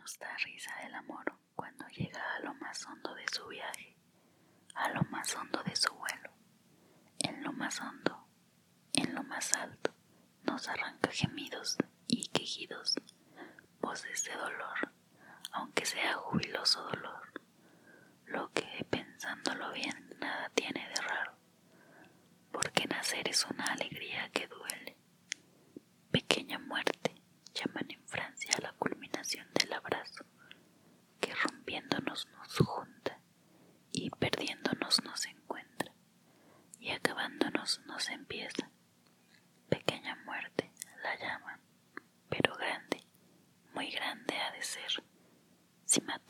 nos da risa el amor cuando llega a lo más hondo de su viaje, a lo más hondo de su vuelo. En lo más hondo, en lo más alto, nos arranca gemidos y quejidos, voces de dolor, aunque sea jubiloso dolor, lo que pensándolo bien nada tiene de raro, porque nacer es una alegría que duele. Pequeña muerte llaman en Francia la culminación del abrazo, que rompiéndonos nos junta y perdiéndonos nos encuentra, y nos empieza. Pequeña muerte la llaman, pero grande, muy grande ha de ser, si nace